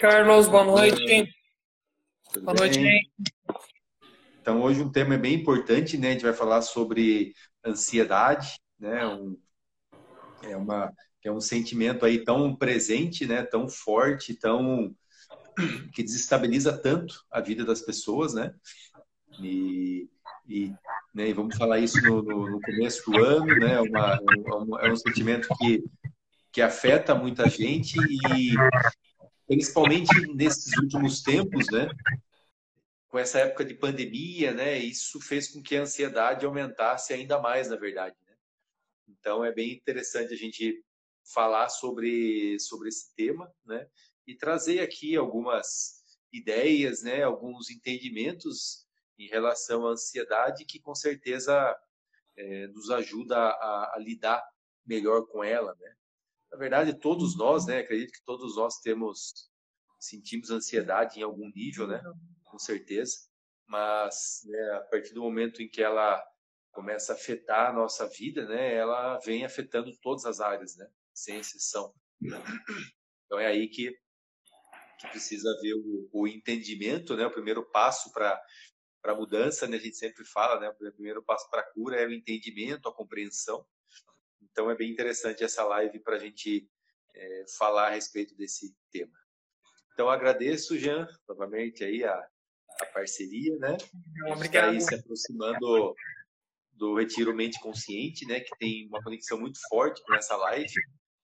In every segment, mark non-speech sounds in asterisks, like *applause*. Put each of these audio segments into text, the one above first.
Carlos, boa noite. Tudo boa bem? noite. Então, hoje um tema bem importante, né? A gente vai falar sobre ansiedade, né? Um, é, uma, é um sentimento aí tão presente, né? Tão forte, tão *clears throat* que desestabiliza tanto a vida das pessoas, né? E, e, né, e vamos falar isso no, no, no, começo do ano, né? Uma, um, é um sentimento que, que afeta muita gente e principalmente nesses últimos tempos, né? Com essa época de pandemia, né? Isso fez com que a ansiedade aumentasse ainda mais, na verdade. Né? Então é bem interessante a gente falar sobre sobre esse tema, né? E trazer aqui algumas ideias, né? Alguns entendimentos em relação à ansiedade que com certeza é, nos ajuda a, a lidar melhor com ela, né? Na verdade, todos nós, né? Acredito que todos nós temos, sentimos ansiedade em algum nível, né? Com certeza. Mas né, a partir do momento em que ela começa a afetar a nossa vida, né? Ela vem afetando todas as áreas, né? Sem exceção. Então é aí que, que precisa haver o, o entendimento, né? O primeiro passo para para mudança, né? A gente sempre fala, né? O primeiro passo para a cura é o entendimento, a compreensão. Então é bem interessante essa live para a gente é, falar a respeito desse tema. Então agradeço, Jean, novamente aí a, a parceria, né? Obrigado. Está aí se aproximando do Retiro Mente Consciente, né? Que tem uma conexão muito forte com essa live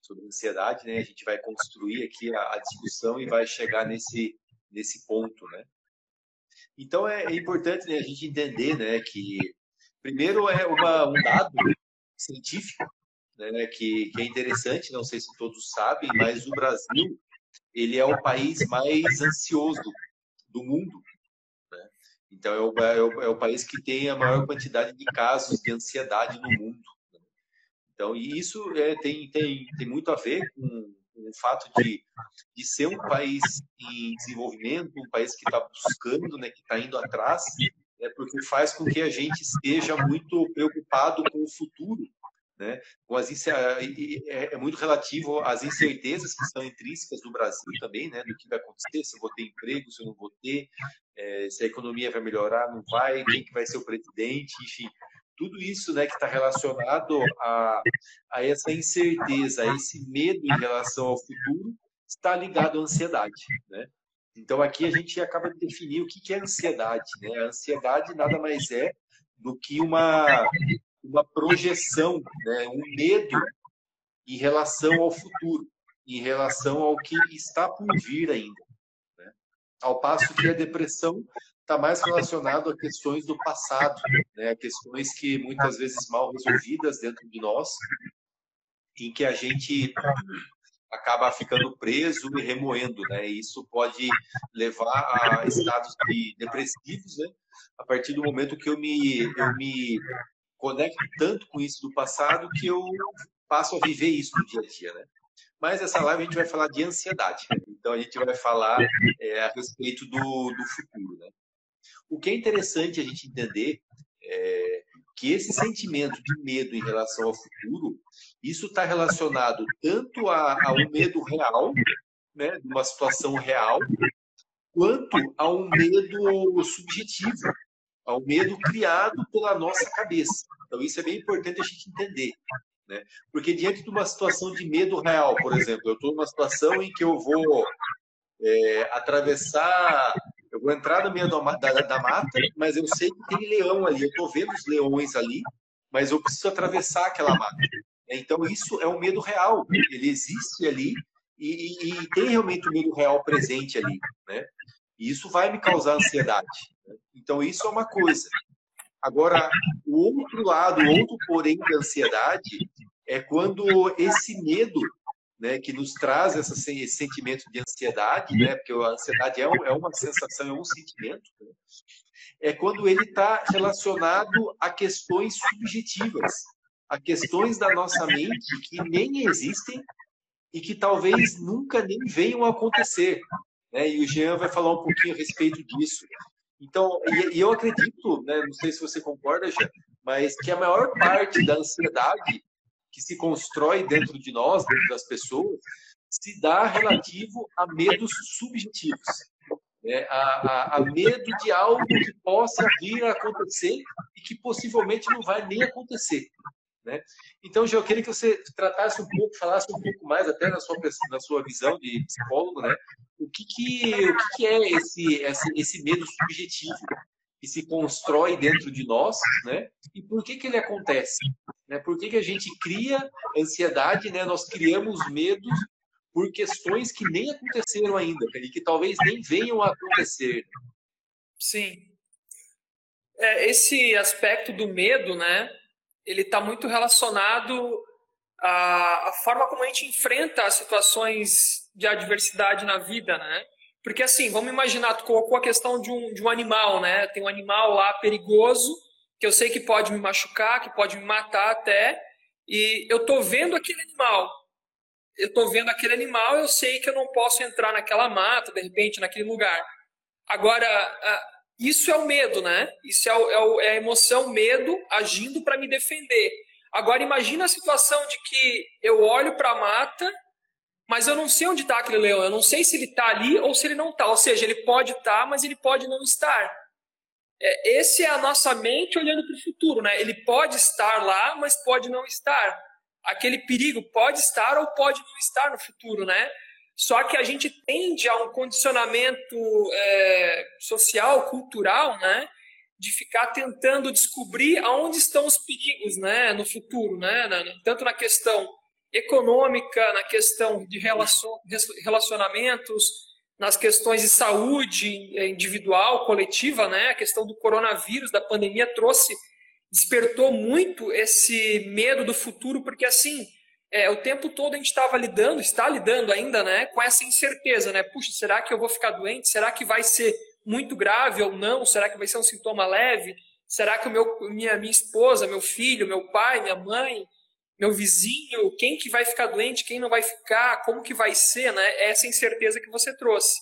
sobre ansiedade, né? A gente vai construir aqui a, a discussão e vai chegar nesse, nesse ponto, né? Então é, é importante né, a gente entender, né? Que primeiro é uma, um dado científico né, que, que é interessante, não sei se todos sabem, mas o Brasil ele é o país mais ansioso do mundo. Né? Então, é o, é, o, é o, país que tem a maior quantidade de casos de ansiedade no mundo. Né? Então, e isso é, tem, tem, tem muito a ver com, com o fato de, de ser um país em desenvolvimento, um país que está buscando, né, que está indo atrás, né, porque faz com que a gente esteja muito preocupado com o futuro né? As, é, é muito relativo às incertezas que são intrínsecas do Brasil também, né? do que vai acontecer, se eu vou ter emprego, se eu não vou ter, é, se a economia vai melhorar, não vai, quem que vai ser o presidente, enfim, tudo isso né, que está relacionado a, a essa incerteza, a esse medo em relação ao futuro, está ligado à ansiedade. Né? Então aqui a gente acaba de definir o que é ansiedade. Né? A ansiedade nada mais é do que uma uma projeção, né, um medo em relação ao futuro, em relação ao que está por vir ainda. Né? Ao passo que a depressão está mais relacionado a questões do passado, né? questões que muitas vezes mal resolvidas dentro de nós, em que a gente acaba ficando preso e remoendo, né? Isso pode levar a estados de depressivos, né? A partir do momento que eu me eu me conecto tanto com isso do passado que eu passo a viver isso no dia a dia, né? Mas essa live a gente vai falar de ansiedade. Então a gente vai falar é, a respeito do, do futuro, né? O que é interessante a gente entender é que esse sentimento de medo em relação ao futuro, isso está relacionado tanto a, um medo real, né, de uma situação real, quanto a um medo subjetivo, ao medo criado pela nossa cabeça. Então, isso é bem importante a gente entender. Né? Porque diante de uma situação de medo real, por exemplo, eu estou numa situação em que eu vou é, atravessar, eu vou entrar no meio da, da, da, mata, mas eu sei que tem leão ali, eu estou vendo os leões ali, mas eu preciso atravessar aquela mata. Então, isso é um medo real, ele existe ali e, e, e tem realmente um medo real presente ali. Né? E isso vai me causar ansiedade. Então, isso é uma coisa. Agora, o outro lado, o outro porém da ansiedade é quando esse medo né, que nos traz essa, esse sentimento de ansiedade, né, porque a ansiedade é, um, é uma sensação, é um sentimento, né, é quando ele está relacionado a questões subjetivas, a questões da nossa mente que nem existem e que talvez nunca nem venham a acontecer. Né? E o Jean vai falar um pouquinho a respeito disso. Então, e, e eu acredito, né, não sei se você concorda, já, mas que a maior parte da ansiedade que se constrói dentro de nós, dentro das pessoas, se dá relativo a medos subjetivos. É, a, a, a, medo de algo que possa vir a acontecer e que possivelmente não vai nem acontecer. Né? Então, eu queria que você tratasse um pouco, falasse um pouco mais, até na sua, na sua visão de psicólogo, né? O, que, que, o que, que é esse, esse, esse medo subjetivo que se constrói dentro de nós, né? E por que que ele acontece? Né? Por que que a gente cria ansiedade, né? Nós criamos medos por questões que nem aconteceram ainda e que talvez nem venham a acontecer. Sim. É, esse aspecto do medo, né? Ele está muito relacionado à, à forma como a gente enfrenta as situações de adversidade na vida, né? Porque assim, vamos imaginar, tu colocou a questão de um, de um animal, né? Tem um animal lá perigoso, que eu sei que pode me machucar, que pode me matar até, e eu tô vendo aquele animal eu estou vendo aquele animal, eu sei que eu não posso entrar naquela mata, de repente, naquele lugar. Agora, isso é o medo, né? Isso é, o, é, é a emoção, medo agindo para me defender. Agora, imagina a situação de que eu olho para a mata, mas eu não sei onde está aquele leão. Eu não sei se ele está ali ou se ele não está. Ou seja, ele pode estar, tá, mas ele pode não estar. É, esse é a nossa mente olhando para o futuro, né? Ele pode estar lá, mas pode não estar aquele perigo pode estar ou pode não estar no futuro, né? Só que a gente tende a um condicionamento é, social, cultural, né? De ficar tentando descobrir aonde estão os perigos, né? No futuro, né? Tanto na questão econômica, na questão de relacionamentos, nas questões de saúde individual, coletiva, né? A questão do coronavírus, da pandemia trouxe despertou muito esse medo do futuro, porque assim, é, o tempo todo a gente estava lidando, está lidando ainda, né, com essa incerteza, né? Puxa, será que eu vou ficar doente? Será que vai ser muito grave ou não? Será que vai ser um sintoma leve? Será que o meu, minha, minha esposa, meu filho, meu pai, minha mãe, meu vizinho, quem que vai ficar doente, quem não vai ficar, como que vai ser, né? Essa incerteza que você trouxe.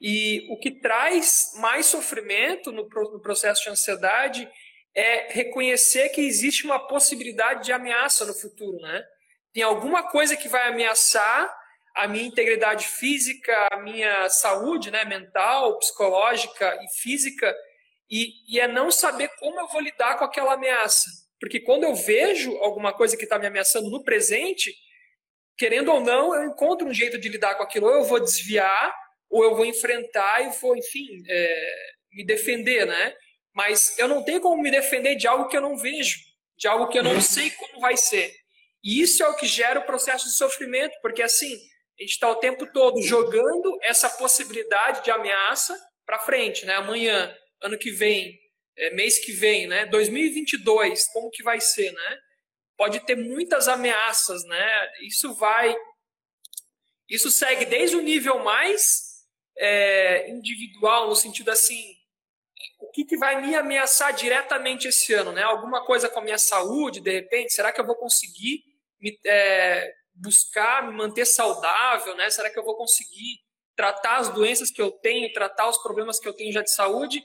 E o que traz mais sofrimento no, no processo de ansiedade é reconhecer que existe uma possibilidade de ameaça no futuro, né? Tem alguma coisa que vai ameaçar a minha integridade física, a minha saúde, né, mental, psicológica e física, e, e é não saber como eu vou lidar com aquela ameaça. Porque quando eu vejo alguma coisa que está me ameaçando no presente, querendo ou não, eu encontro um jeito de lidar com aquilo. Ou eu vou desviar, ou eu vou enfrentar e vou, enfim, é, me defender, né? Mas eu não tenho como me defender de algo que eu não vejo, de algo que eu não sei como vai ser. E isso é o que gera o processo de sofrimento, porque assim, a gente está o tempo todo jogando essa possibilidade de ameaça para frente, né? Amanhã, ano que vem, é, mês que vem, né? 2022, como que vai ser, né? Pode ter muitas ameaças, né? Isso vai, isso segue desde o nível mais é, individual, no sentido assim, o que, que vai me ameaçar diretamente esse ano, né? Alguma coisa com a minha saúde, de repente, será que eu vou conseguir me, é, buscar me manter saudável, né? Será que eu vou conseguir tratar as doenças que eu tenho, tratar os problemas que eu tenho já de saúde?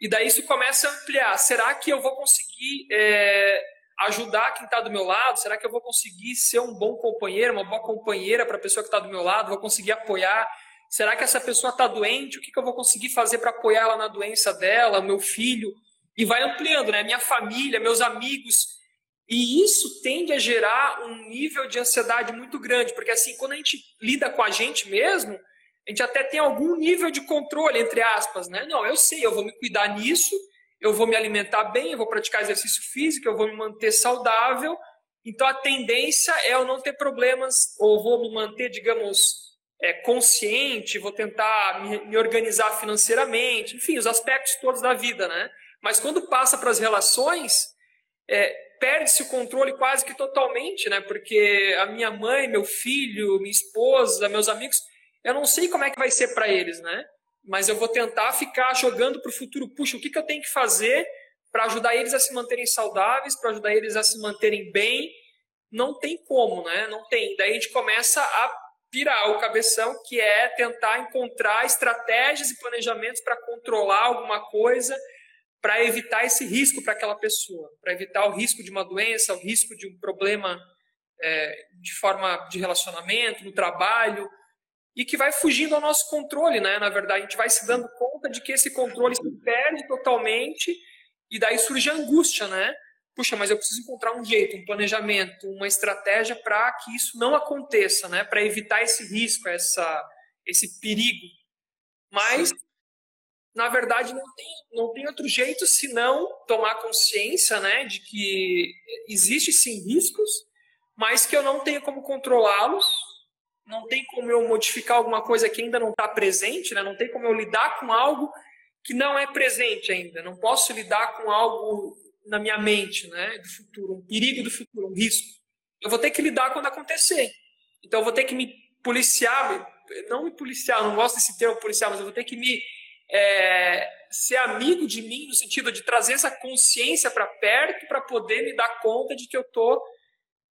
E daí isso começa a ampliar. Será que eu vou conseguir é, ajudar quem está do meu lado? Será que eu vou conseguir ser um bom companheiro, uma boa companheira para a pessoa que está do meu lado? Vou conseguir apoiar? Será que essa pessoa está doente? O que, que eu vou conseguir fazer para apoiar ela na doença dela, meu filho? E vai ampliando, né? Minha família, meus amigos. E isso tende a gerar um nível de ansiedade muito grande, porque assim, quando a gente lida com a gente mesmo, a gente até tem algum nível de controle, entre aspas, né? Não, eu sei, eu vou me cuidar nisso, eu vou me alimentar bem, eu vou praticar exercício físico, eu vou me manter saudável. Então a tendência é eu não ter problemas, ou vou me manter, digamos, é, consciente, vou tentar me, me, organizar financeiramente, enfim, os aspectos todos da vida, né? Mas quando passa para as relações, é, perde-se o controle quase que totalmente, né? Porque a minha mãe, meu filho, minha esposa, meus amigos, eu não sei como é que vai ser para eles, né? Mas eu vou tentar ficar jogando para o futuro. Puxa, o que, que eu tenho que fazer para ajudar eles a se manterem saudáveis, para ajudar eles a se manterem bem? Não tem como, né? Não tem. Daí a gente começa a pirar o cabeção, que é tentar encontrar estratégias e planejamentos para controlar alguma coisa, para evitar esse risco para aquela pessoa, para evitar o risco de uma doença, o risco de um problema é, de forma de relacionamento, no trabalho, e que vai fugindo ao nosso controle, né? Na verdade, a gente vai se dando conta de que esse controle se perde totalmente e daí surge a angústia, né? Puxa, mas eu preciso encontrar um jeito, um planejamento, uma estratégia para que isso não aconteça, né? Para evitar esse risco, essa, esse perigo. Mas, na verdade, não tem, não tem outro jeito senão tomar consciência, né? De que existe sim riscos, mas que eu não tenho como controlá-los não tem como eu modificar alguma coisa que ainda não está presente, né? não tem como eu lidar com algo que não é presente ainda. Não posso lidar com algo na minha mente, né? do futuro, um perigo do futuro, um risco. Eu vou ter que lidar quando acontecer. Então eu vou ter que me policiar, não me policiar, não gosto desse termo policiar, mas eu vou ter que me é, ser amigo de mim no sentido de trazer essa consciência para perto para poder me dar conta de que eu estou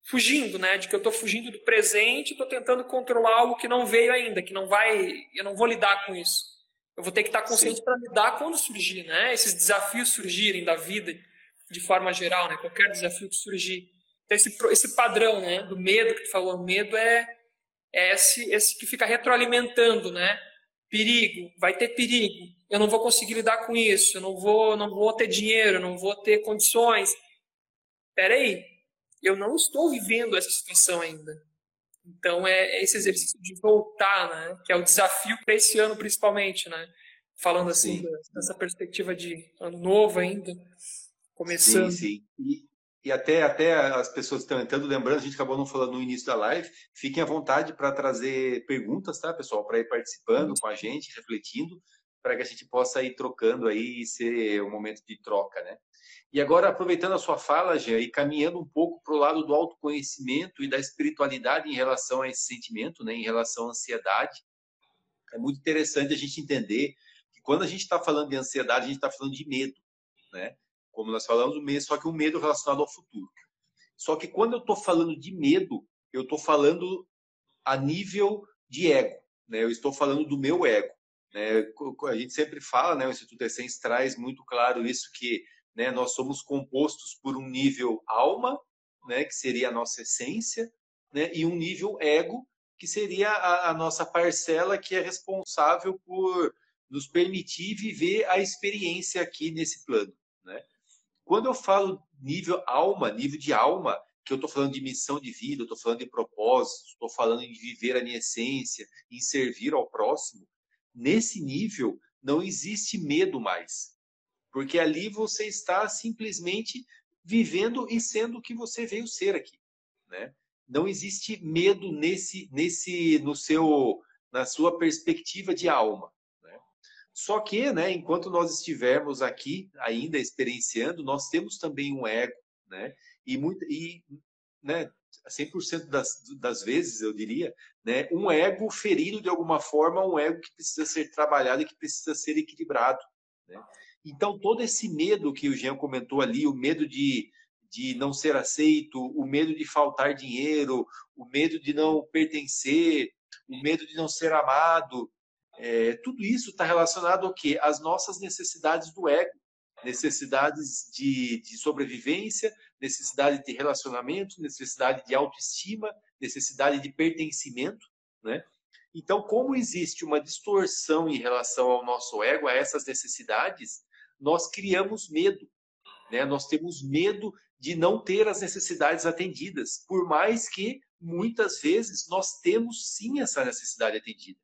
fugindo, né? De que eu estou fugindo do presente, estou tentando controlar algo que não veio ainda, que não vai, eu não vou lidar com isso. Eu vou ter que estar consciente para lidar quando surgir, né? Esses desafios surgirem da vida de forma geral, né? Qualquer desafio que surgir. Então, esse, esse padrão, né? Do medo que tu falou, medo é, é esse, esse que fica retroalimentando, né? Perigo, vai ter perigo. Eu não vou conseguir lidar com isso. Eu não vou, não vou ter dinheiro, não vou ter condições. Peraí, eu não estou vivendo essa situação ainda. Então é esse exercício de voltar, né? Que é o desafio para esse ano principalmente, né? Falando assim sim. dessa perspectiva de ano novo ainda, começando. Sim, sim. E, e até até as pessoas estão entrando, lembrando, a gente acabou não falando no início da live. Fiquem à vontade para trazer perguntas, tá, pessoal, para ir participando com a gente, refletindo, para que a gente possa ir trocando aí e ser um momento de troca, né? E agora, aproveitando a sua fala, Jean, e caminhando um pouco para o lado do autoconhecimento e da espiritualidade em relação a esse sentimento, né, em relação à ansiedade, é muito interessante a gente entender que quando a gente está falando de ansiedade, a gente está falando de medo, né? Como nós falamos, o medo, só que um medo relacionado ao futuro. Só que quando eu estou falando de medo, eu estou falando a nível de ego, né? Eu estou falando do meu ego. Né? A gente sempre fala, né? O Instituto Essence traz muito claro isso que né? Nós somos compostos por um nível alma, né? que seria a nossa essência, né? e um nível ego, que seria a, a nossa parcela que é responsável por nos permitir viver a experiência aqui nesse plano. Né? Quando eu falo nível alma, nível de alma, que eu estou falando de missão de vida, estou falando de propósito, estou falando de viver a minha essência, em servir ao próximo, nesse nível não existe medo mais porque ali você está simplesmente vivendo e sendo o que você veio ser aqui, né? Não existe medo nesse, nesse, no seu, na sua perspectiva de alma. Né? Só que, né, enquanto nós estivermos aqui ainda experienciando, nós temos também um ego, né? E muito, e, né, 100% das, das vezes, eu diria, né, um ego ferido de alguma forma, um ego que precisa ser trabalhado e que precisa ser equilibrado. Né? Então, todo esse medo que o Jean comentou ali, o medo de, de não ser aceito, o medo de faltar dinheiro, o medo de não pertencer, o medo de não ser amado, é, tudo isso está relacionado ao quê? Às nossas necessidades do ego, necessidades de, de sobrevivência, necessidade de relacionamento, necessidade de autoestima, necessidade de pertencimento, né? Então, como existe uma distorção em relação ao nosso ego, a essas necessidades, nós criamos medo. Né? Nós temos medo de não ter as necessidades atendidas, por mais que muitas vezes nós temos sim essa necessidade atendida.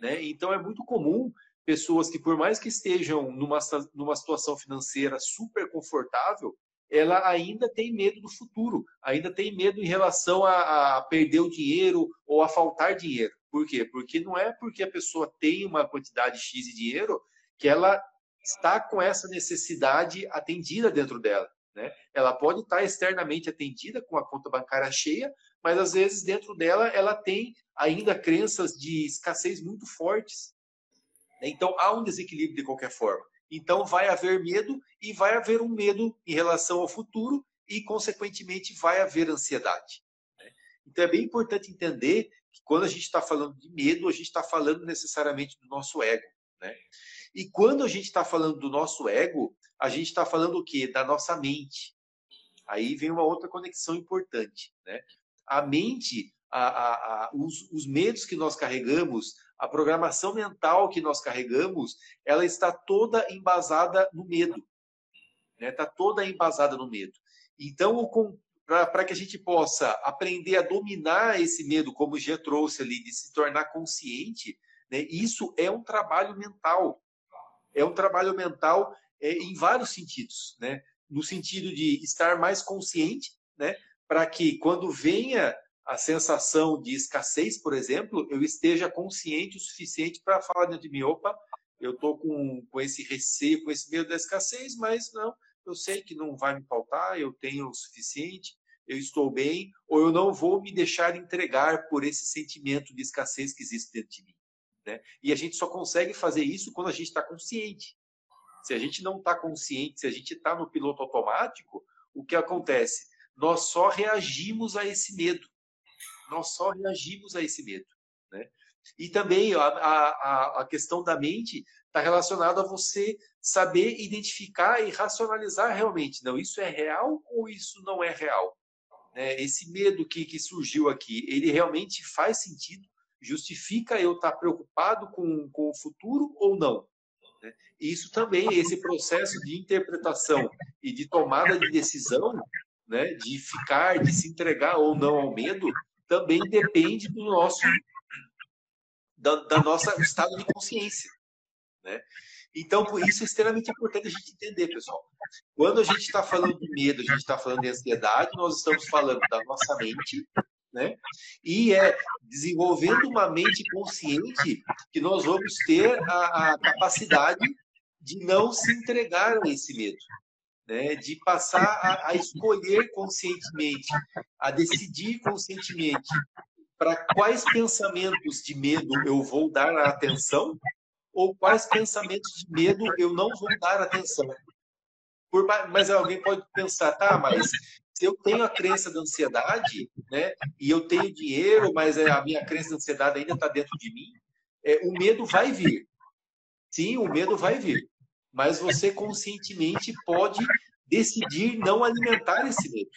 Né? Então é muito comum pessoas que, por mais que estejam numa, numa situação financeira super confortável, ela ainda tem medo do futuro, ainda tem medo em relação a, a, perder o dinheiro ou a faltar dinheiro. Por quê? Porque não é porque a pessoa tem uma quantidade X de dinheiro que ela está com essa necessidade atendida dentro dela. Né? Ela pode estar externamente atendida com a conta bancária cheia, mas às vezes dentro dela ela tem ainda crenças de escassez muito fortes. Né? Então há um desequilíbrio de qualquer forma. Então vai haver medo e vai haver um medo em relação ao futuro e, consequentemente, vai haver ansiedade. Né? Então é bem importante entender que quando a gente está falando de medo, a gente está falando necessariamente do nosso ego. Né? E quando a gente está falando do nosso ego, a gente está falando o quê? Da nossa mente. Aí vem uma outra conexão importante, né? a mente, a, a, a, os, os medos que nós carregamos, a programação mental que nós carregamos, ela está toda embasada no medo. Está né? Tá toda embasada no medo. Então, para que a gente possa aprender a dominar esse medo, como o Gia trouxe ali, de se tornar consciente, né? isso é um trabalho mental. É um trabalho mental é, em vários sentidos. Né? No sentido de estar mais consciente, né? para que quando venha a sensação de escassez, por exemplo, eu esteja consciente o suficiente para falar dentro de mim, opa, eu estou com, com esse receio, com esse medo da escassez, mas não, eu sei que não vai me faltar, eu tenho o suficiente, eu estou bem, ou eu não vou me deixar entregar por esse sentimento de escassez que existe dentro de mim. Né? E a gente só consegue fazer isso quando a gente está consciente. Se a gente não está consciente, se a gente está no piloto automático, o que acontece? Nós só reagimos a esse medo nós só reagimos a esse medo. Né? E também a, a, a questão da mente está relacionada a você saber identificar e racionalizar realmente. Não, isso é real ou isso não é real? Né? Esse medo que, que surgiu aqui, ele realmente faz sentido? Justifica eu estar preocupado com, com o futuro ou não? Né? Isso também, esse processo de interpretação e de tomada de decisão, né, de ficar, de se entregar ou não ao medo, também depende do nosso da, da nossa estado de consciência, né? Então, por isso é extremamente importante a gente entender, pessoal. Quando a gente está falando de medo, a gente está falando de ansiedade, nós estamos falando da nossa mente, né? E é desenvolvendo uma mente consciente que nós vamos ter a, a capacidade de não se entregar a esse medo, né, de passar a, a, escolher conscientemente, a decidir conscientemente para quais pensamentos de medo eu vou dar atenção ou quais pensamentos de medo eu não vou dar atenção. Por, mas alguém pode pensar, tá, mas se eu tenho a crença da ansiedade, né, e eu tenho dinheiro, mas é, a minha crença da ansiedade ainda está dentro de mim, é, o medo vai vir. Sim, o medo vai vir mas você conscientemente pode decidir não alimentar esse medo.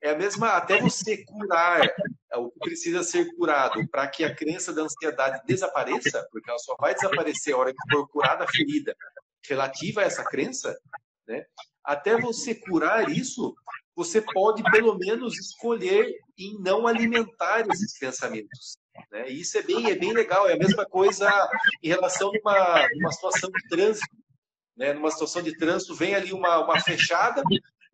É a mesma, até você curar é, o que precisa ser curado para que a crença da ansiedade desapareça, porque ela só vai desaparecer a hora que for curada a ferida relativa a essa crença, né? Até você curar isso, você pode pelo menos escolher em não alimentar esses pensamentos. Né? Isso é bem, é bem legal. É a mesma coisa em relação a uma, uma situação de trânsito né, numa situação de trânsito, vem ali uma, uma fechada,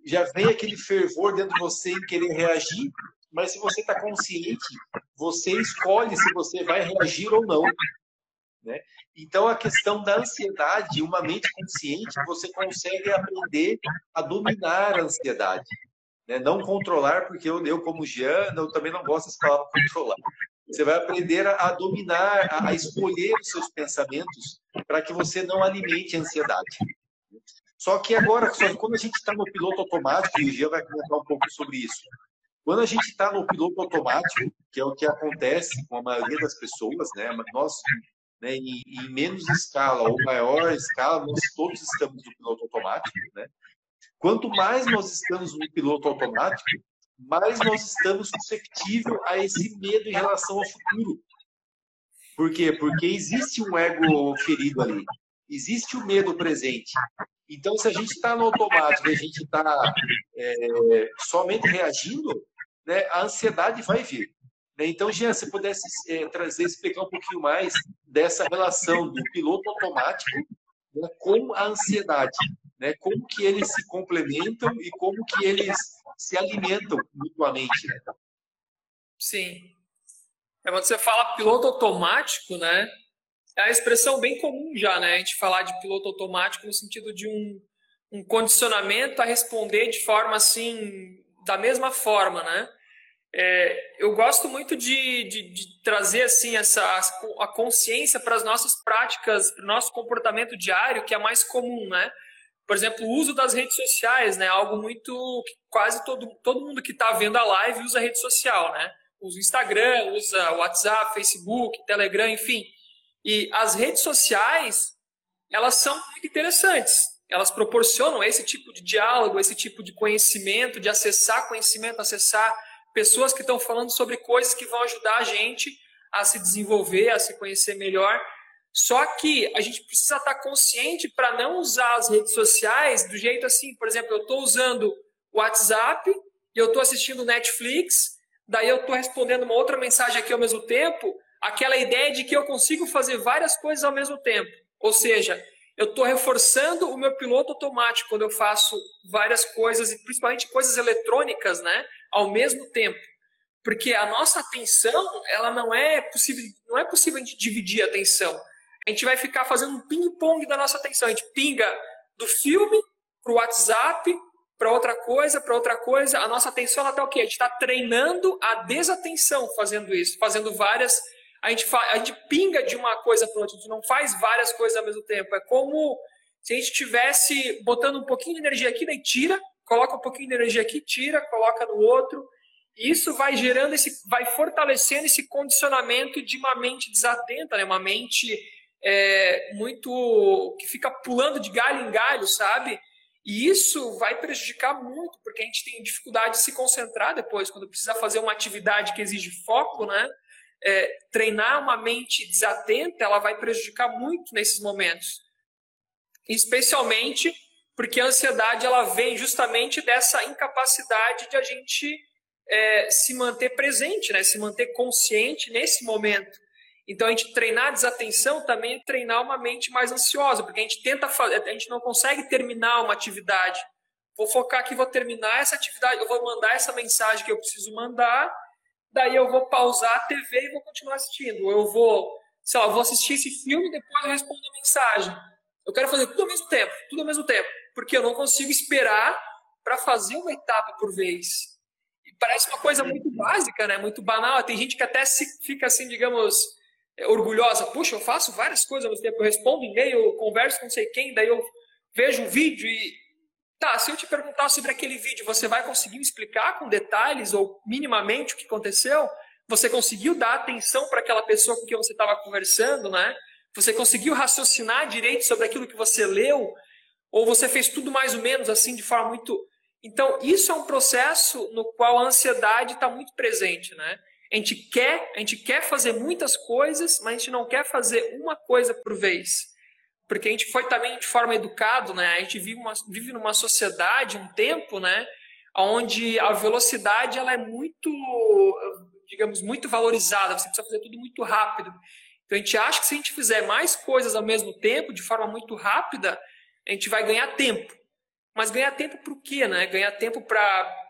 já vem aquele fervor dentro de você em querer reagir, mas se você está consciente, você escolhe se você vai reagir ou não. Né? Então, a questão da ansiedade, uma mente consciente, você consegue aprender a dominar a ansiedade. Né? Não controlar, porque eu, eu como Jean, eu também não gosto dessa palavra controlar. Você vai aprender a, a dominar, a, a, escolher os seus pensamentos para que você não alimente a ansiedade. Só que agora, só quando a gente está no piloto automático, e o Gia vai comentar um pouco sobre isso, quando a gente está no piloto automático, que é o que acontece com a maioria das pessoas, né? Nós, né, em, em menos escala ou maior escala, nós todos estamos no piloto automático, né? Quanto mais nós estamos no piloto automático, mais nós estamos susceptíveis a esse medo em relação ao futuro. Por quê? Porque existe um ego ferido ali. Existe o medo presente. Então, se a gente está no automático e a gente está é, somente reagindo, né, a ansiedade vai vir. Né? Então, Jean, se pudesse é, trazer, explicar um pouquinho mais dessa relação do piloto automático né, com a ansiedade. Né? Como que eles se complementam e como que eles se alimentam mutuamente. Né? Sim. É, quando você fala piloto automático, né? É a expressão bem comum já, né? A gente falar de piloto automático no sentido de um, um condicionamento a responder de forma assim, da mesma forma, né? É, eu gosto muito de, de, de, trazer assim essa a consciência para as nossas práticas, para o nosso comportamento diário, que é mais comum, né? Por exemplo, o uso das redes sociais, né? Algo muito quase todo, todo mundo que está vendo a live usa rede social, né? Usa Instagram, usa WhatsApp, Facebook, Telegram, enfim. E as redes sociais, elas são muito interessantes. Elas proporcionam esse tipo de diálogo, esse tipo de conhecimento, de acessar conhecimento, acessar pessoas que estão falando sobre coisas que vão ajudar a gente a se desenvolver, a se conhecer melhor. Só que a gente precisa estar consciente para não usar as redes sociais do jeito assim, por exemplo, eu estou usando o WhatsApp e eu estou assistindo Netflix, daí eu estou respondendo uma outra mensagem aqui ao mesmo tempo, aquela ideia de que eu consigo fazer várias coisas ao mesmo tempo. Ou seja, eu estou reforçando o meu piloto automático quando eu faço várias coisas, e principalmente coisas eletrônicas, né, ao mesmo tempo. Porque a nossa atenção, ela não é possível, não é possível a gente dividir a atenção. A gente vai ficar fazendo um ping-pong da nossa atenção. A gente pinga do filme para o WhatsApp, para outra coisa, para outra coisa. A nossa atenção está o quê? A gente está treinando a desatenção fazendo isso, fazendo várias. A gente, fa... a gente pinga de uma coisa para outra, a gente não faz várias coisas ao mesmo tempo. É como se a gente estivesse botando um pouquinho de energia aqui, daí tira, coloca um pouquinho de energia aqui, tira, coloca no outro. Isso vai gerando esse, vai fortalecendo esse condicionamento de uma mente desatenta, né? uma mente é, muito que fica pulando de galho em galho, sabe? E isso vai prejudicar muito, porque a gente tem dificuldade de se concentrar depois, quando precisa fazer uma atividade que exige foco, né? É, treinar uma mente desatenta, ela vai prejudicar muito nesses momentos. Especialmente porque a ansiedade ela vem justamente dessa incapacidade de a gente é, se manter presente, né? se manter consciente nesse momento. Então, a gente treinar a desatenção também é treinar uma mente mais ansiosa, porque a gente tenta fazer, a gente não consegue terminar uma atividade. Vou focar aqui, vou terminar essa atividade, eu vou mandar essa mensagem que eu preciso mandar, daí eu vou pausar a TV e vou continuar assistindo. Eu vou, sei lá, vou assistir esse filme e depois eu respondo a mensagem. Eu quero fazer tudo ao mesmo tempo, tudo ao mesmo tempo, porque eu não consigo esperar para fazer uma etapa por vez. E parece uma coisa muito básica, né? Muito banal. Tem gente que até se fica assim, digamos, orgulhosa. Puxa, eu faço várias coisas ao mesmo tempo. Eu respondo e-mail, converso com não sei quem, daí eu vejo um vídeo e. Tá, se eu te perguntar sobre aquele vídeo, você vai conseguir me explicar com detalhes ou minimamente o que aconteceu? Você conseguiu dar atenção para aquela pessoa com quem você estava conversando, né? Você conseguiu raciocinar direito sobre aquilo que você leu? Ou você fez tudo mais ou menos assim, de forma muito. Então, isso é um processo no qual a ansiedade está muito presente, né? A gente quer, a gente quer fazer muitas coisas, mas a gente não quer fazer uma coisa por vez. Porque a gente foi também de forma educado, né? A gente vive, uma, vive numa sociedade, um tempo, né? Onde a velocidade ela é muito, digamos, muito valorizada. Você precisa fazer tudo muito rápido. Então a gente acha que se a gente fizer mais coisas ao mesmo tempo, de forma muito rápida, a gente vai ganhar tempo. Mas ganhar tempo para o quê, né? Ganhar tempo para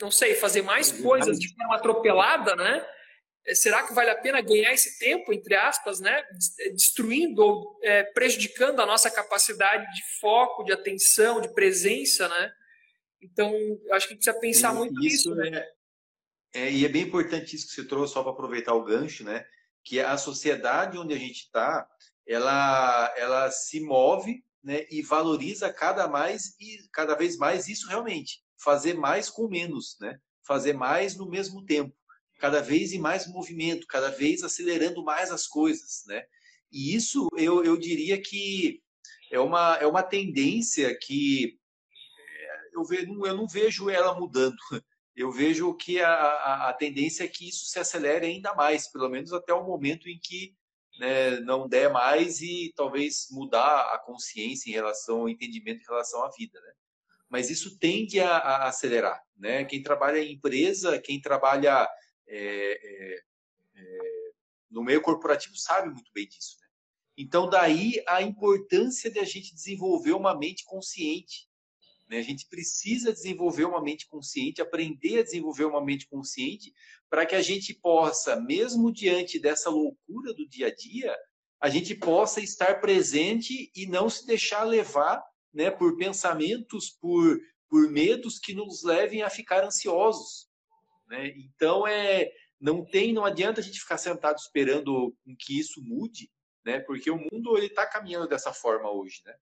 não sei, fazer mais coisas de forma atropelada, né? É, será que vale a pena ganhar esse tempo, entre aspas, né? É, destruindo ou é, prejudicando a nossa capacidade de foco, de atenção, de presença, né? Então, acho que a gente precisa pensar e muito nisso, né? É, é, e é bem importante isso que você trouxe, só para aproveitar o gancho, né? Que a sociedade onde a gente está, ela, ela se move né, e valoriza cada mais e cada vez mais isso realmente fazer mais com menos, né? Fazer mais no mesmo tempo, cada vez em mais movimento, cada vez acelerando mais as coisas, né? E isso eu, eu diria que é uma, é uma tendência que é, eu, ve, eu não vejo ela mudando. Eu vejo que a, a, a tendência é que isso se acelere ainda mais, pelo menos até o momento em que né, não der mais e talvez mudar a consciência em relação ao entendimento em relação à vida, né? Mas isso tende a, a acelerar. Né? Quem trabalha em empresa, quem trabalha é, é, é, no meio corporativo sabe muito bem disso. Né? Então, daí a importância de a gente desenvolver uma mente consciente. Né? A gente precisa desenvolver uma mente consciente, aprender a desenvolver uma mente consciente, para que a gente possa, mesmo diante dessa loucura do dia a dia, a gente possa estar presente e não se deixar levar né, por pensamentos, por, por medos que nos levem a ficar ansiosos. Né? Então, é, não tem, não adianta a gente ficar sentado esperando que isso mude, né? porque o mundo está caminhando dessa forma hoje. Né?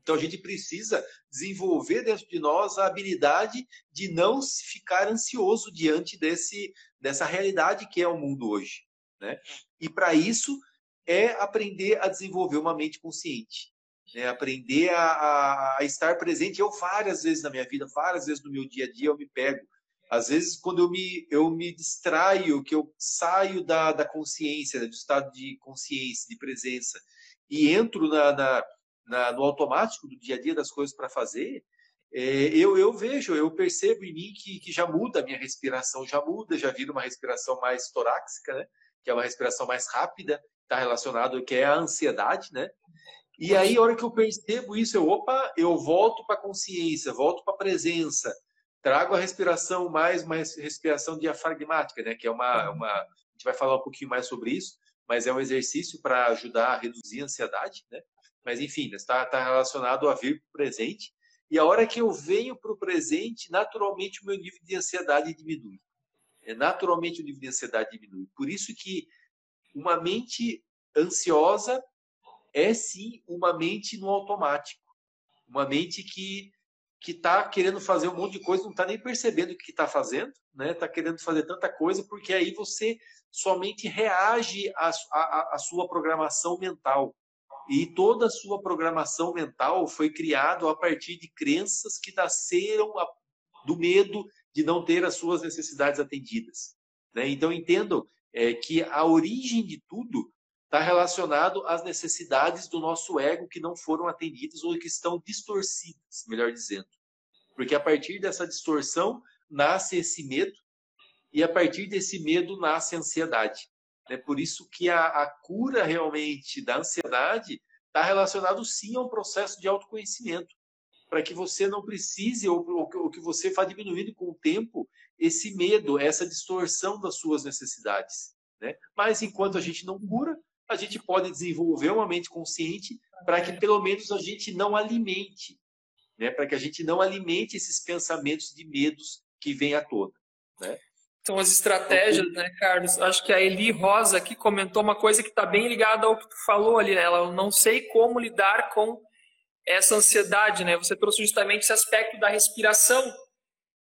Então, a gente precisa desenvolver dentro de nós a habilidade de não ficar ansioso diante desse, dessa realidade que é o mundo hoje. Né? E para isso é aprender a desenvolver uma mente consciente né? aprender a, a, estar presente. Eu, várias vezes na minha vida, várias vezes no meu dia a dia, eu me pego Às vezes, quando eu me, eu me distraio, que eu saio da, da consciência, do estado de consciência, de presença, e entro na, na, na no automático do dia a dia das coisas para fazer, é, eu, eu vejo, eu percebo em mim que, que já muda a minha respiração, já muda, já vira uma respiração mais torácica, né? que é uma respiração mais rápida, está relacionado que é a ansiedade, né? E aí, a hora que eu percebo isso, eu, opa, eu volto para a consciência, volto para a presença, trago a respiração mais, uma respiração diafragmática, né? Que é uma, uma, a gente vai falar um pouquinho mais sobre isso, mas é um exercício para ajudar a reduzir a ansiedade, né? Mas enfim, está, está relacionado a vir para o presente e a hora que eu venho para o presente, naturalmente o meu nível de ansiedade diminui. É, naturalmente o nível de ansiedade diminui. Por isso que uma mente ansiosa é sim uma mente no automático. Uma mente que que está querendo fazer um monte de coisa, não está nem percebendo o que está fazendo, né? Está querendo fazer tanta coisa, porque aí você somente reage à, à, à sua programação mental. E toda a sua programação mental foi criada a partir de crenças que nasceram do medo de não ter as suas necessidades atendidas. Né? Então, entendo é, que a origem de tudo está relacionado às necessidades do nosso ego que não foram atendidas ou que estão distorcidas, melhor dizendo. Porque a partir dessa distorção nasce esse medo e a partir desse medo nasce a ansiedade. É por isso que a, a cura realmente da ansiedade está relacionado sim a um processo de autoconhecimento, para que você não precise ou, ou que você vá diminuindo com o tempo esse medo, essa distorção das suas necessidades. Né? Mas enquanto a gente não cura, a gente pode desenvolver uma mente consciente para que pelo menos a gente não alimente, né? para que a gente não alimente esses pensamentos de medos que vêm à tona. Né? São as estratégias, né, Carlos? Acho que a Eli Rosa aqui comentou uma coisa que está bem ligada ao que tu falou ali, né? Ela não sei como lidar com essa ansiedade, né? Você trouxe justamente esse aspecto da respiração,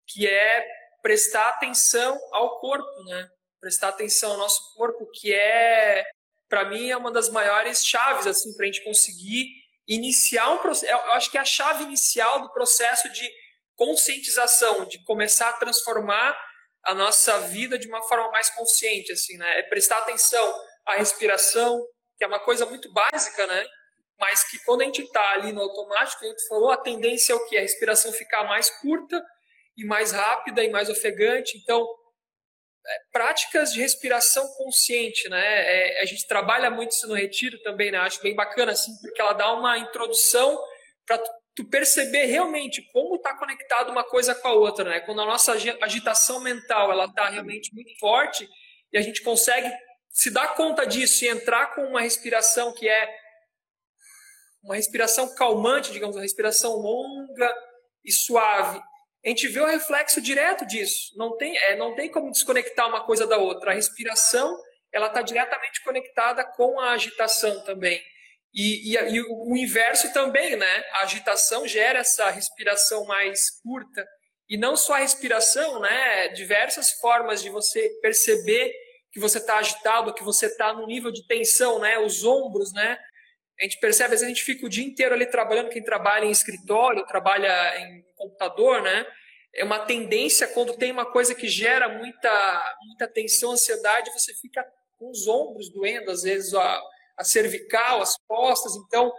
que é prestar atenção ao corpo, né? Prestar atenção ao nosso corpo, que é, para mim, é uma das maiores chaves, assim, para a gente conseguir iniciar um processo. Eu acho que é a chave inicial do processo de conscientização, de começar a transformar a nossa vida de uma forma mais consciente, assim, né? É prestar atenção à respiração, que é uma coisa muito básica, né? Mas que quando a gente está ali no automático, a gente falou, a tendência é o que? A respiração ficar mais curta e mais rápida e mais ofegante. Então, práticas de respiração consciente, né? É, a gente trabalha muito isso no retiro também, né? Acho bem bacana, assim, porque ela dá uma introdução para tu perceber realmente como está conectado uma coisa com a outra, né? Quando a nossa agitação mental ela está realmente muito forte e a gente consegue se dar conta disso e entrar com uma respiração que é uma respiração calmante, digamos, uma respiração longa e suave. A gente vê o reflexo direto disso. Não tem, é, não tem como desconectar uma coisa da outra. A respiração ela está diretamente conectada com a agitação também. E, e, e, o inverso também, né? A agitação gera essa respiração mais curta. E não só a respiração, né? Diversas formas de você perceber que você está agitado, que você está no nível de tensão, né? Os ombros, né? A gente percebe, às vezes a gente fica o dia inteiro ali trabalhando, quem trabalha em escritório, trabalha em computador, né? É uma tendência, quando tem uma coisa que gera muita, muita tensão, ansiedade, você fica com os ombros doendo, às vezes, ó, a cervical, as costas. Então,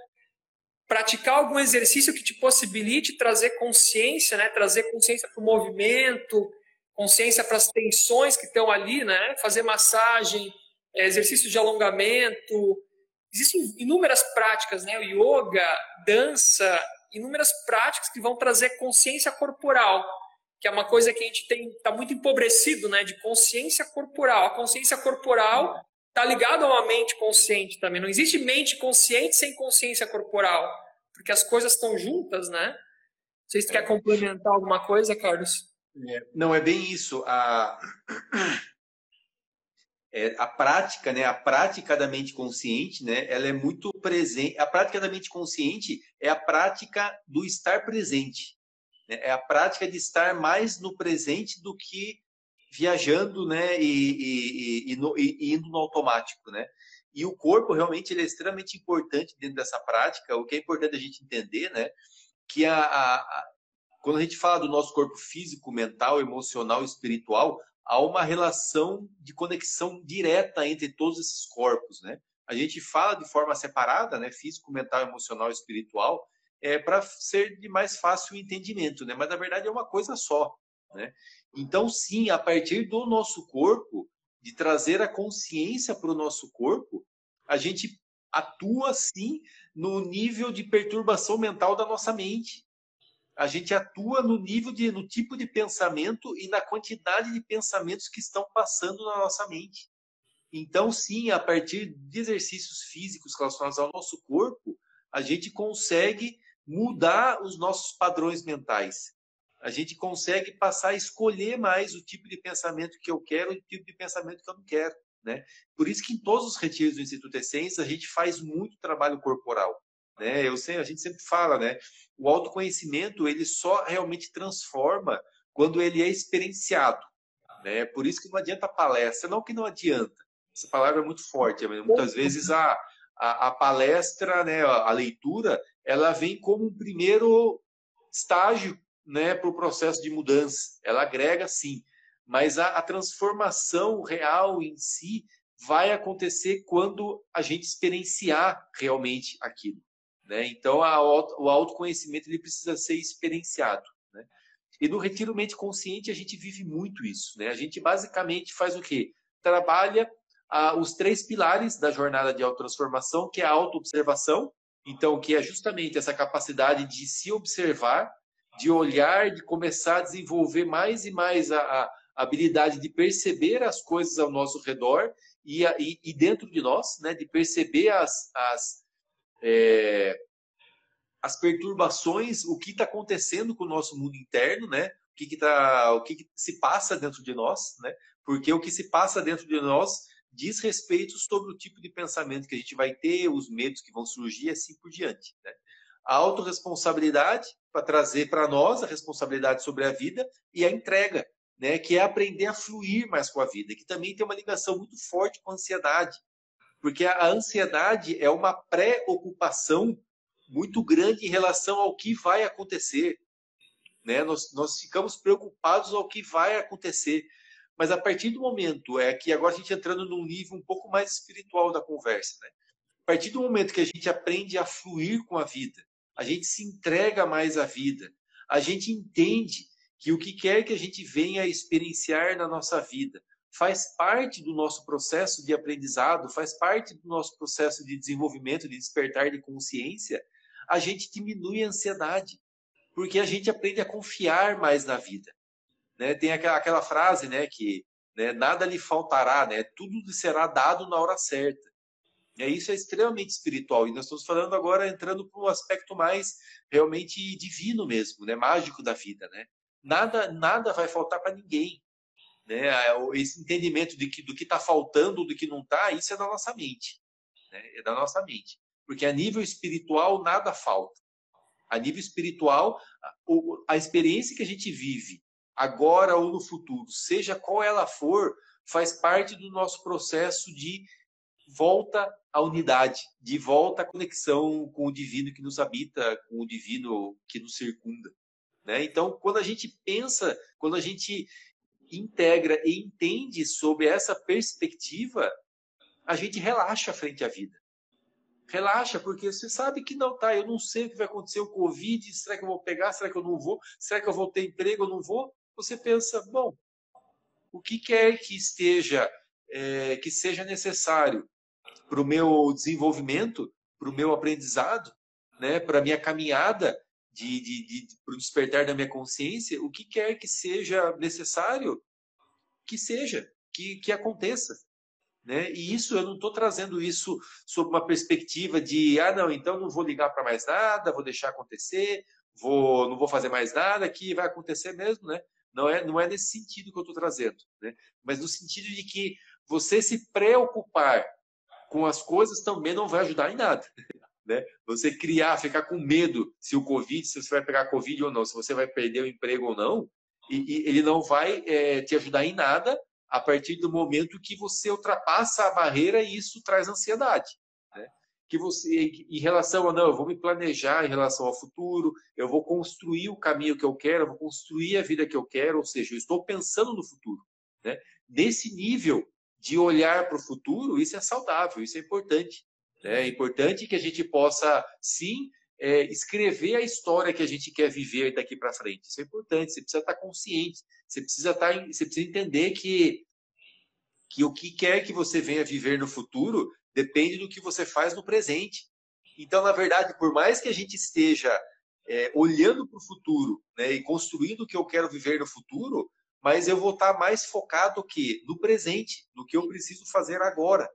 praticar algum exercício que te possibilite trazer consciência, né? Trazer consciência para o movimento, consciência para as tensões que estão ali, né? Fazer massagem, é, exercícios de alongamento. Existem inúmeras práticas, né? O yoga, dança, inúmeras práticas que vão trazer consciência corporal, que é uma coisa que a gente tem está muito empobrecido, né? De consciência corporal. A consciência corporal está ligado a uma mente consciente também. Não existe mente consciente sem consciência corporal, porque as coisas estão juntas, né? Não sei se tu quer complementar alguma coisa, Carlos. É, não, é bem isso. A, *clears throat* é, a prática, né? A prática da mente consciente, né? Ela é muito presente. A prática da mente consciente é a prática do estar presente. Né? É a prática de estar mais no presente do que viajando, né, e, e, e, no, e, indo no automático, né? E o corpo realmente ele é extremamente importante dentro dessa prática. O que é importante a gente entender, né, que a, a, quando a gente fala do nosso corpo físico, mental, emocional, espiritual, há uma relação de conexão direta entre todos esses corpos, né? A gente fala de forma separada, né? Físico, mental, emocional, espiritual, é para ser de mais fácil entendimento, né? Mas na verdade é uma coisa só, né? Então, sim, a partir do nosso corpo, de trazer a consciência para o nosso corpo, a gente atua sim no nível de perturbação mental da nossa mente a gente atua no nível de, no tipo de pensamento e na quantidade de pensamentos que estão passando na nossa mente. Então, sim, a partir de exercícios físicos relacionados ao nosso corpo, a gente consegue mudar os nossos padrões mentais. A gente consegue passar a escolher mais o tipo de pensamento que eu quero e o tipo de pensamento que eu não quero. Né? Por isso que em todos os retiros do Instituto Essência a gente faz muito trabalho corporal. Né? Eu sei, a gente sempre fala, né? O autoconhecimento ele só realmente transforma quando ele é experienciado, né? Por isso que não adianta palestra, não que não adianta. Essa palavra é muito forte, muitas vezes a, a, a palestra, né, a leitura, ela vem como um primeiro estágio, né, para o processo de mudança. Ela agrega sim, mas a, a transformação real em si vai acontecer quando a gente experienciar realmente aquilo. Né? Então, a, o autoconhecimento ele precisa ser experienciado. Né? E no retiro mente consciente a gente vive muito isso. Né? A gente basicamente faz o quê? Trabalha ah, os três pilares da jornada de autotransformação, que é a autoobservação, então, que é justamente essa capacidade de se observar, de olhar, de começar a desenvolver mais e mais a, a habilidade de perceber as coisas ao nosso redor e, e, e dentro de nós, né, de perceber as, as, é, as perturbações, o que está acontecendo com o nosso mundo interno, né? O que, que, tá, o que, que se passa dentro de nós, né? Porque o que se passa dentro de nós diz respeito sobre o tipo de pensamento que a gente vai ter, os medos que vão surgir e assim por diante. Né? A autorresponsabilidade para trazer para nós a responsabilidade sobre a vida e a entrega, né? que é aprender a fluir mais com a vida, que também tem uma ligação muito forte com a ansiedade. Porque a ansiedade é uma preocupação muito grande em relação ao que vai acontecer. Né? Nós, nós ficamos preocupados ao que vai acontecer. Mas a partir do momento, é que agora a gente entrando num nível um pouco mais espiritual da conversa, né? A partir do momento que a gente aprende a fluir com a vida, a gente se entrega mais à vida, a gente entende que o que quer que a gente venha a experienciar na nossa vida faz parte do nosso processo de aprendizado, faz parte do nosso processo de desenvolvimento, de despertar de consciência, a gente diminui a ansiedade, porque a gente aprende a confiar mais na vida. Né? Tem aquela, aquela frase né, que né, nada lhe faltará, né? tudo lhe será dado na hora certa. É, isso é extremamente espiritual, e nós estamos falando agora, entrando para um aspecto mais realmente divino mesmo, né? mágico da vida. Né? Nada, nada vai faltar para ninguém né? Esse entendimento de que, do que está faltando, do que não está, isso é da nossa mente. Né? É da nossa mente. Porque a nível espiritual, nada falta. A nível espiritual, a experiência que a gente vive agora ou no futuro, seja qual ela for, faz parte do nosso processo de volta à unidade, de volta à conexão com o divino que nos habita, com o divino que nos circunda. Né? Então, quando a gente pensa, quando a gente integra e entende sobre essa perspectiva, a gente relaxa frente à vida. Relaxa, porque você sabe que não tá, eu não sei o que vai acontecer, o Covid, será que eu vou pegar, será que eu não vou, será que eu vou ter emprego ou não vou? Você pensa, bom, o que quer que esteja, é, que seja necessário para o meu desenvolvimento, para o meu aprendizado, né, para a minha caminhada de, de, de, para o despertar da minha consciência, o que quer que seja necessário, que seja, que, que aconteça. Né? E isso, eu não estou trazendo isso sob uma perspectiva de, ah, não, então não vou ligar para mais nada, vou deixar acontecer, vou, não vou fazer mais nada, que vai acontecer mesmo, né? Não é, não é nesse sentido que eu estou trazendo, né? Mas no sentido de que você se preocupar com as coisas também não vai ajudar em nada. Né? Você criar, ficar com medo se o Covid, se você vai pegar Covid ou não, se você vai perder o emprego ou não, e, e ele não vai é, te ajudar em nada a partir do momento que você ultrapassa a barreira e isso traz ansiedade. Né? que você, em relação a não, eu vou me planejar em relação ao futuro, eu vou construir o caminho que eu quero, eu vou construir a vida que eu quero, ou seja, eu estou pensando no futuro. Né? Nesse nível de olhar para o futuro, isso é saudável, isso é importante. Né? É importante que a gente possa, sim, é, escrever a história que a gente quer viver daqui para frente. Isso é importante, você precisa estar consciente, você precisa, estar, você precisa entender que, que o que quer que você venha viver no futuro depende do que você faz no presente. Então, na verdade, por mais que a gente esteja é, olhando para o futuro né, e construindo o que eu quero viver no futuro, mas eu vou estar mais focado que no presente, no que eu preciso fazer agora,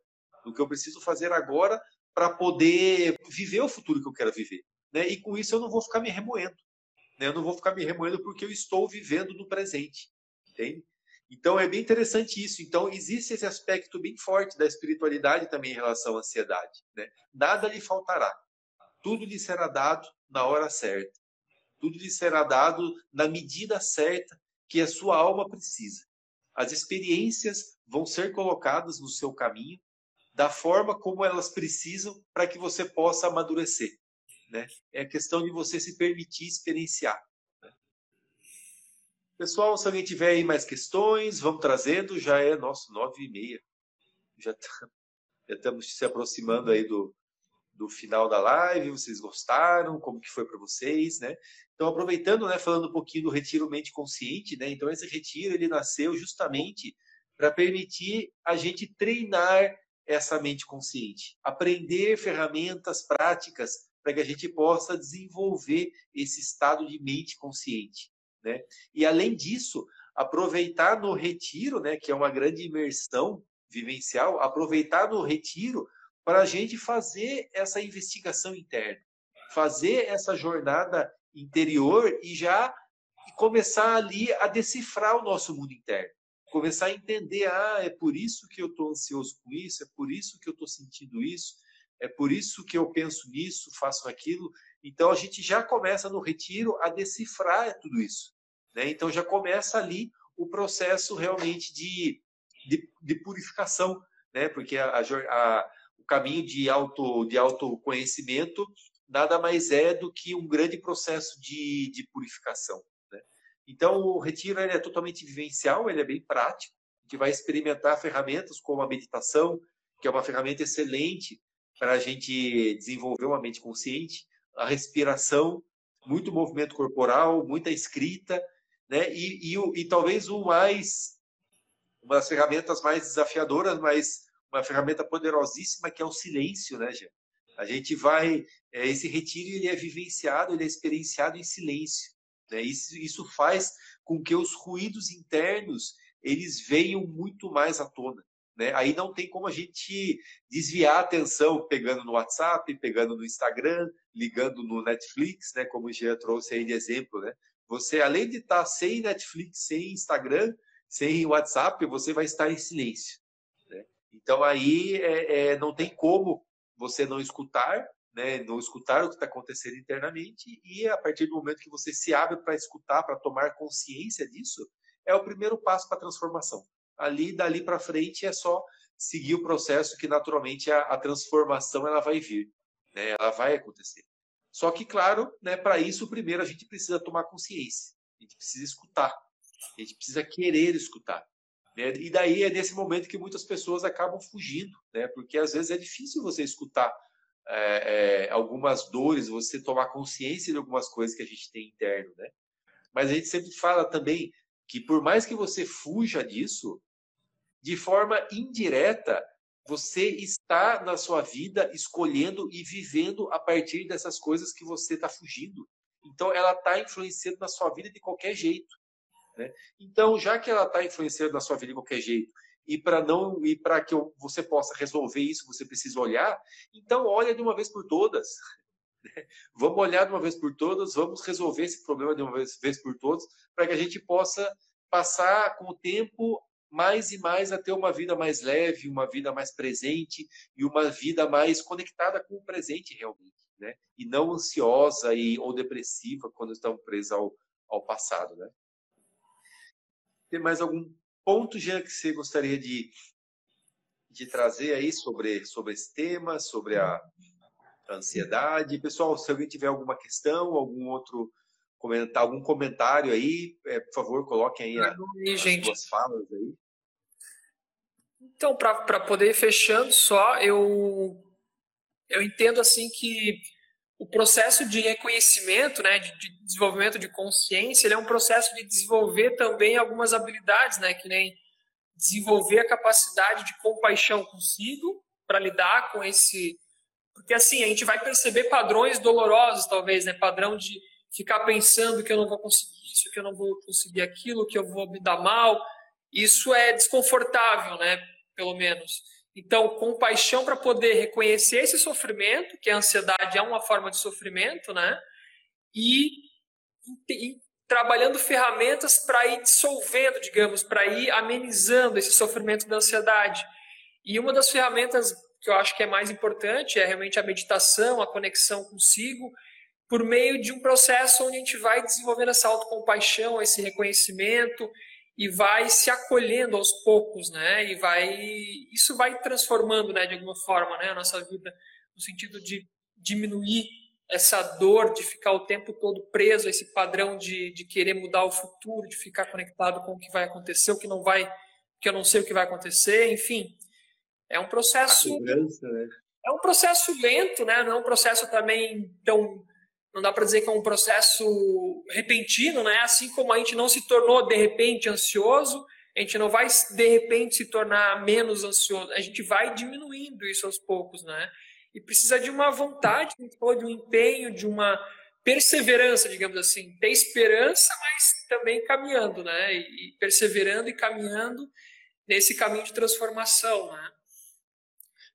no que eu preciso fazer agora para poder viver o futuro que eu quero viver. Né? E com isso eu não vou ficar me remoendo. Né? Eu não vou ficar me remoendo porque eu estou vivendo no presente. Entende? Então é bem interessante isso. Então existe esse aspecto bem forte da espiritualidade também em relação à ansiedade. Né? Nada lhe faltará. Tudo lhe será dado na hora certa. Tudo lhe será dado na medida certa que a sua alma precisa. As experiências vão ser colocadas no seu caminho da forma como elas precisam para que você possa amadurecer. Né? É a questão de você se permitir experienciar. Pessoal, se alguém tiver aí mais questões, vamos trazendo. Já é nosso nove e meia. Já, já estamos se aproximando aí do, do final da live. Vocês gostaram? Como que foi para vocês, né? Então, aproveitando, né, falando um pouquinho do retiro mente consciente, né? Então, esse retiro ele nasceu justamente para permitir a gente treinar essa mente consciente, aprender ferramentas práticas para que a gente possa desenvolver esse estado de mente consciente. Né? E além disso, aproveitar no retiro, né, que é uma grande imersão vivencial, aproveitar no retiro para a gente fazer essa investigação interna, fazer essa jornada interior e já começar ali a decifrar o nosso mundo interno. Começar a entender, ah, é por isso que eu estou ansioso com isso, é por isso que eu estou sentindo isso, é por isso que eu penso nisso, faço aquilo. Então a gente já começa no retiro a decifrar tudo isso. Né? Então já começa ali o processo realmente de, de, de purificação, né? porque a, a, o caminho de, auto, de autoconhecimento nada mais é do que um grande processo de, de purificação. Então o retiro ele é totalmente vivencial, ele é bem prático, a gente vai experimentar ferramentas como a meditação, que é uma ferramenta excelente para a gente desenvolver uma mente consciente, a respiração, muito movimento corporal, muita escrita, né? E, e, e talvez o mais, uma das ferramentas mais desafiadoras, mas uma ferramenta poderosíssima que é o silêncio, né, Jean? A gente vai, é, esse retiro ele é vivenciado, ele é experienciado em silêncio. Né? Isso, isso faz com que os ruídos internos eles venham muito mais à tona. Né? Aí não tem como a gente desviar a atenção pegando no WhatsApp, pegando no Instagram, ligando no Netflix, né? como o Jean trouxe aí de exemplo. Né? Você, além de estar sem Netflix, sem Instagram, sem WhatsApp, você vai estar em silêncio. Né? Então aí é, é, não tem como você não escutar, né? não escutar o que está acontecendo internamente e a partir do momento que você se abre para escutar, para tomar consciência disso, é o primeiro passo para a transformação. Ali, dali para frente, é só seguir o processo que naturalmente a, a transformação ela vai vir, né? ela vai acontecer. Só que, claro, né, para isso, primeiro a gente precisa tomar consciência, a gente precisa escutar, a gente precisa querer escutar. Né? E daí é nesse momento que muitas pessoas acabam fugindo, né? porque às vezes é difícil você escutar é, é, algumas dores, você tomar consciência de algumas coisas que a gente tem interno. Né? Mas a gente sempre fala também que por mais que você fuja disso, de forma indireta, você está na sua vida escolhendo e vivendo a partir dessas coisas que você está fugindo. Então, ela está influenciando na sua vida de qualquer jeito. Né? Então, já que ela está influenciando na sua vida de qualquer jeito, e para não e para que você possa resolver isso, você precisa olhar. Então, olha de uma vez por todas. *laughs* Né? Vamos olhar de uma vez por todas, vamos resolver esse problema de uma vez, vez por todas, para que a gente possa passar com o tempo mais e mais a ter uma vida mais leve, uma vida mais presente e uma vida mais conectada com o presente realmente, né? E não ansiosa e, ou depressiva quando estão presos ao, ao passado, né? Tem mais algum ponto, Jean, que você gostaria de, de trazer aí sobre, sobre esse tema, sobre a, ansiedade. Pessoal, se alguém tiver alguma questão, algum outro comentar, algum comentário aí, é, por favor, coloquem aí, a, aí as gente. suas falas aí. Então, para poder ir fechando só, eu, eu entendo assim que o processo de reconhecimento, né, de, de desenvolvimento de consciência, ele é um processo de desenvolver também algumas habilidades, né, que nem desenvolver a capacidade de compaixão consigo para lidar com esse, porque assim a gente vai perceber padrões dolorosos, talvez, né, padrão de ficar pensando que eu não vou conseguir isso, que eu não vou conseguir aquilo, que eu vou me dar mal. Isso é desconfortável, né, pelo menos. Então, compaixão para poder reconhecer esse sofrimento, que a ansiedade é uma forma de sofrimento, né? E, e trabalhando ferramentas para ir dissolvendo, digamos, para ir amenizando esse sofrimento da ansiedade. E uma das ferramentas que eu acho que é mais importante é realmente a meditação, a conexão consigo, por meio de um processo onde a gente vai desenvolvendo essa autocompaixão, esse reconhecimento e vai se acolhendo aos poucos, né? E vai isso vai transformando, né, de alguma forma, né, a nossa vida no sentido de diminuir essa dor de ficar o tempo todo preso a esse padrão de, de querer mudar o futuro, de ficar conectado com o que vai acontecer, o que não vai, que eu não sei o que vai acontecer, enfim. É um processo. Né? É um processo lento, né? Não é um processo também tão não dá para dizer que é um processo repentino, né? Assim como a gente não se tornou de repente ansioso, a gente não vai de repente se tornar menos ansioso, a gente vai diminuindo isso aos poucos, né? E precisa de uma vontade, de um empenho, de uma perseverança, digamos assim, ter esperança, mas também caminhando, né? E perseverando e caminhando nesse caminho de transformação, né?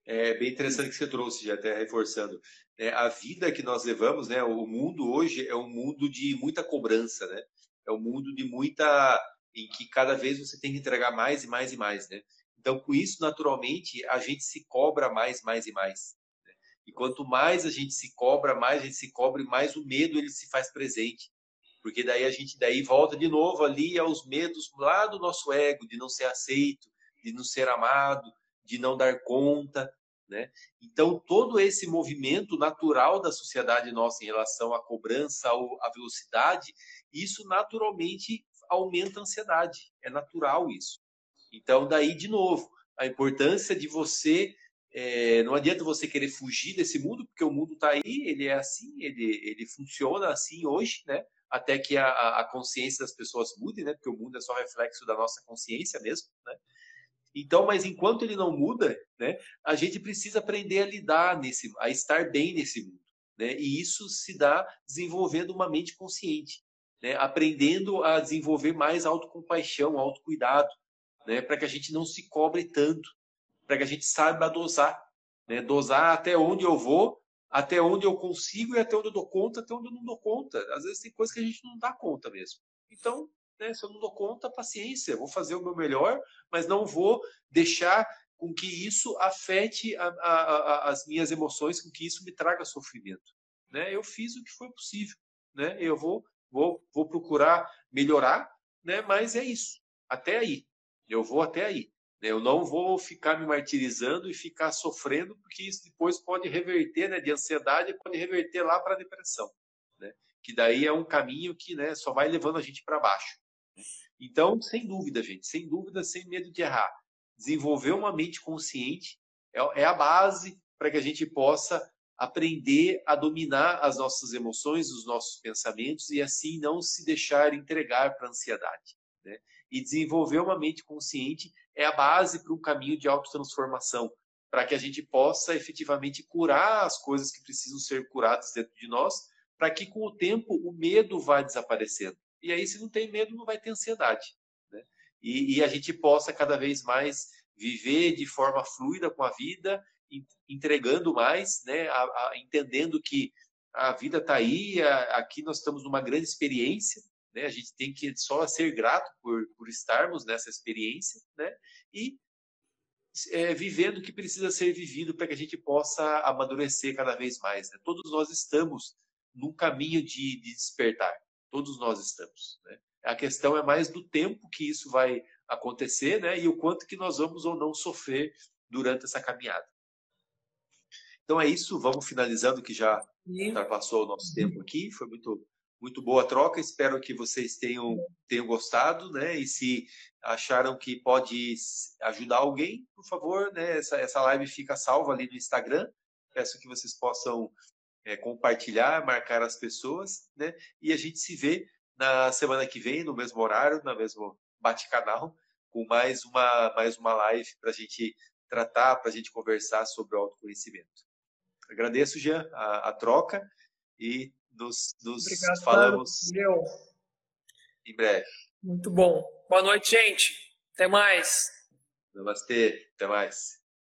É bem interessante que você trouxe, já até reforçando é, a vida que nós levamos, né? O mundo hoje é um mundo de muita cobrança, né? É um mundo de muita em que cada vez você tem que entregar mais e mais e mais, né? Então, com isso, naturalmente, a gente se cobra mais, mais e mais. Né? E quanto mais a gente se cobra, mais a gente se cobra e mais o medo ele se faz presente. Porque daí a gente daí volta de novo ali aos medos lá do nosso ego, de não ser aceito, de não ser amado, de não dar conta, né? Então, todo esse movimento natural da sociedade nossa em relação à cobrança, à velocidade, isso naturalmente aumenta a ansiedade. É natural isso. Então, daí, de novo, a importância de você. É, não adianta você querer fugir desse mundo, porque o mundo está aí, ele é assim, ele, ele funciona assim hoje, né? até que a, a consciência das pessoas mude, né? porque o mundo é só reflexo da nossa consciência mesmo. Né? Então, mas enquanto ele não muda, né, a gente precisa aprender a lidar nesse, a estar bem nesse mundo, né? E isso se dá desenvolvendo uma mente consciente, né? Aprendendo a desenvolver mais autocompaixão, autocuidado, né? Para que a gente não se cobre tanto, para que a gente saiba dosar, né? Dosar até onde eu vou, até onde eu consigo e até onde eu dou conta, até onde eu não dou conta. Às vezes tem coisas que a gente não dá conta mesmo. Então, né? Se eu não dou conta, paciência, vou fazer o meu melhor, mas não vou deixar com que isso afete a, a, a, as minhas emoções, com que isso me traga sofrimento. Né? Eu fiz o que foi possível, né? Eu vou, vou, vou procurar melhorar, né? Mas é isso, até aí. Eu vou até aí. Né? Eu não vou ficar me martirizando e ficar sofrendo, porque isso depois pode reverter, né? De ansiedade, pode reverter lá para a depressão, né? Que daí é um caminho que, né? Só vai levando a gente para baixo. Então, sem dúvida, gente, sem dúvida, sem medo de errar. Desenvolver uma mente consciente é, é a base para que a gente possa aprender a dominar as nossas emoções, os nossos pensamentos e assim não se deixar entregar para a ansiedade. Né? E desenvolver uma mente consciente é a base para um caminho de autotransformação, para que a gente possa efetivamente curar as coisas que precisam ser curadas dentro de nós, para que com o tempo o medo vá desaparecendo. E aí, se não tem medo, não vai ter ansiedade. Né? E, e a gente possa cada vez mais viver de forma fluida com a vida, entregando mais, né? A, a, entendendo que a vida está aí, a, aqui nós estamos numa grande experiência, né? A gente tem que só ser grato por, por estarmos nessa experiência, né? E é, vivendo o que precisa ser vivido para que a gente possa amadurecer cada vez mais. Né? Todos nós estamos num caminho de, de despertar. Todos nós estamos. Né? A questão é mais do tempo que isso vai acontecer né? e o quanto que nós vamos ou não sofrer durante essa caminhada. Então é isso, vamos finalizando que já passou o nosso tempo aqui. Foi muito muito boa troca. Espero que vocês tenham, tenham gostado, né? E se acharam que pode ajudar alguém, por favor, né? Essa, essa live fica salva ali no Instagram. Peço que vocês possam é, compartilhar, marcar as pessoas, né? E a gente se vê na semana que vem, no mesmo horário, na mesmo bate-canal, com mais uma, mais uma live para a gente tratar, para a gente conversar sobre o autoconhecimento. Agradeço, Jean, a, a troca e nos, nos Obrigado, falamos meu. em breve. Muito bom. Boa noite, gente. Até mais. Namastê. Até mais.